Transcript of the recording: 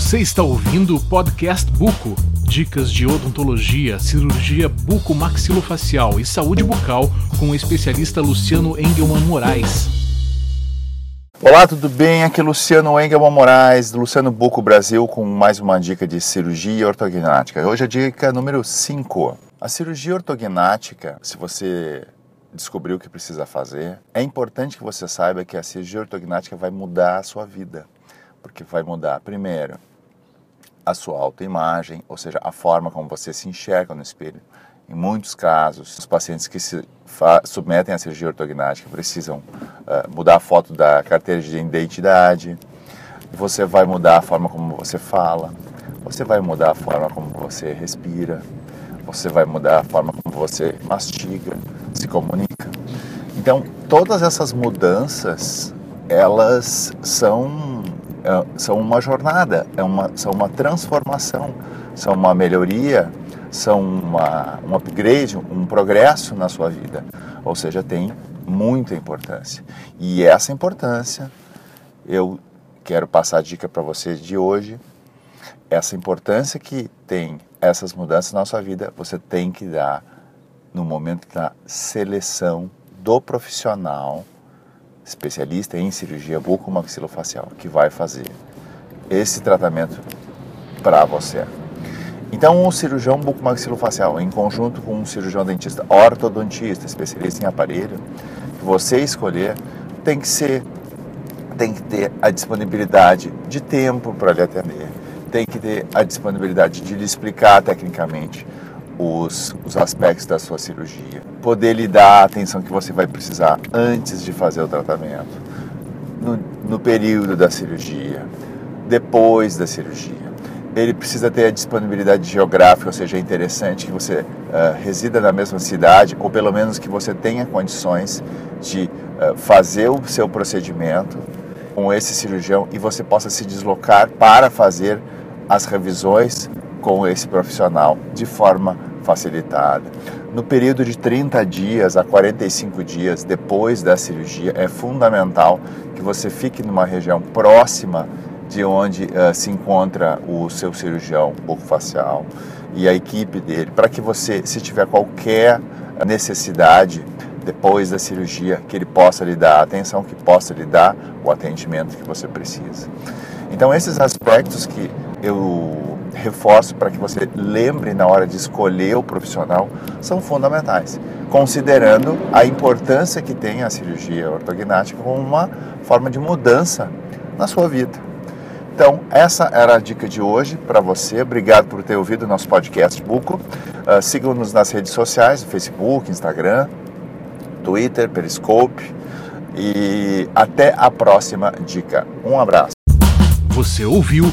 Você está ouvindo o podcast Buco. Dicas de odontologia, cirurgia bucomaxilofacial e saúde bucal com o especialista Luciano Engelman Moraes. Olá, tudo bem? Aqui é Luciano Engelman Moraes, do Luciano Buco Brasil, com mais uma dica de cirurgia ortognática. Hoje a dica número 5. A cirurgia ortognática, se você descobriu o que precisa fazer, é importante que você saiba que a cirurgia ortognática vai mudar a sua vida porque vai mudar, primeiro, a sua autoimagem, ou seja, a forma como você se enxerga no espelho. Em muitos casos, os pacientes que se submetem à cirurgia ortognática precisam uh, mudar a foto da carteira de identidade, você vai mudar a forma como você fala, você vai mudar a forma como você respira, você vai mudar a forma como você mastiga, se comunica. Então, todas essas mudanças, elas são são uma jornada, é uma, são uma transformação, são uma melhoria, são uma, um upgrade, um progresso na sua vida. Ou seja, tem muita importância. E essa importância eu quero passar a dica para vocês de hoje. Essa importância que tem essas mudanças na sua vida, você tem que dar no momento da seleção do profissional especialista em cirurgia bucomaxilofacial, que vai fazer esse tratamento para você. Então, um cirurgião bucomaxilofacial, em conjunto com um cirurgião dentista ortodontista, especialista em aparelho, que você escolher, tem que ser, tem que ter a disponibilidade de tempo para lhe atender, tem que ter a disponibilidade de lhe explicar tecnicamente os, os aspectos da sua cirurgia, poder lhe dar a atenção que você vai precisar antes de fazer o tratamento, no, no período da cirurgia, depois da cirurgia. Ele precisa ter a disponibilidade geográfica, ou seja, é interessante que você uh, resida na mesma cidade, ou pelo menos que você tenha condições de uh, fazer o seu procedimento com esse cirurgião e você possa se deslocar para fazer as revisões com esse profissional de forma facilitada. No período de 30 dias a 45 dias depois da cirurgia, é fundamental que você fique numa região próxima de onde uh, se encontra o seu cirurgião bucofacial e a equipe dele, para que você, se tiver qualquer necessidade depois da cirurgia, que ele possa lhe dar a atenção, que possa lhe dar o atendimento que você precisa. Então, esses aspectos que eu reforço para que você lembre na hora de escolher o profissional são fundamentais, considerando a importância que tem a cirurgia ortognática como uma forma de mudança na sua vida. Então, essa era a dica de hoje para você. Obrigado por ter ouvido o nosso podcast Buco. Uh, Sigam-nos nas redes sociais, Facebook, Instagram, Twitter, Periscope. E até a próxima dica. Um abraço. Você ouviu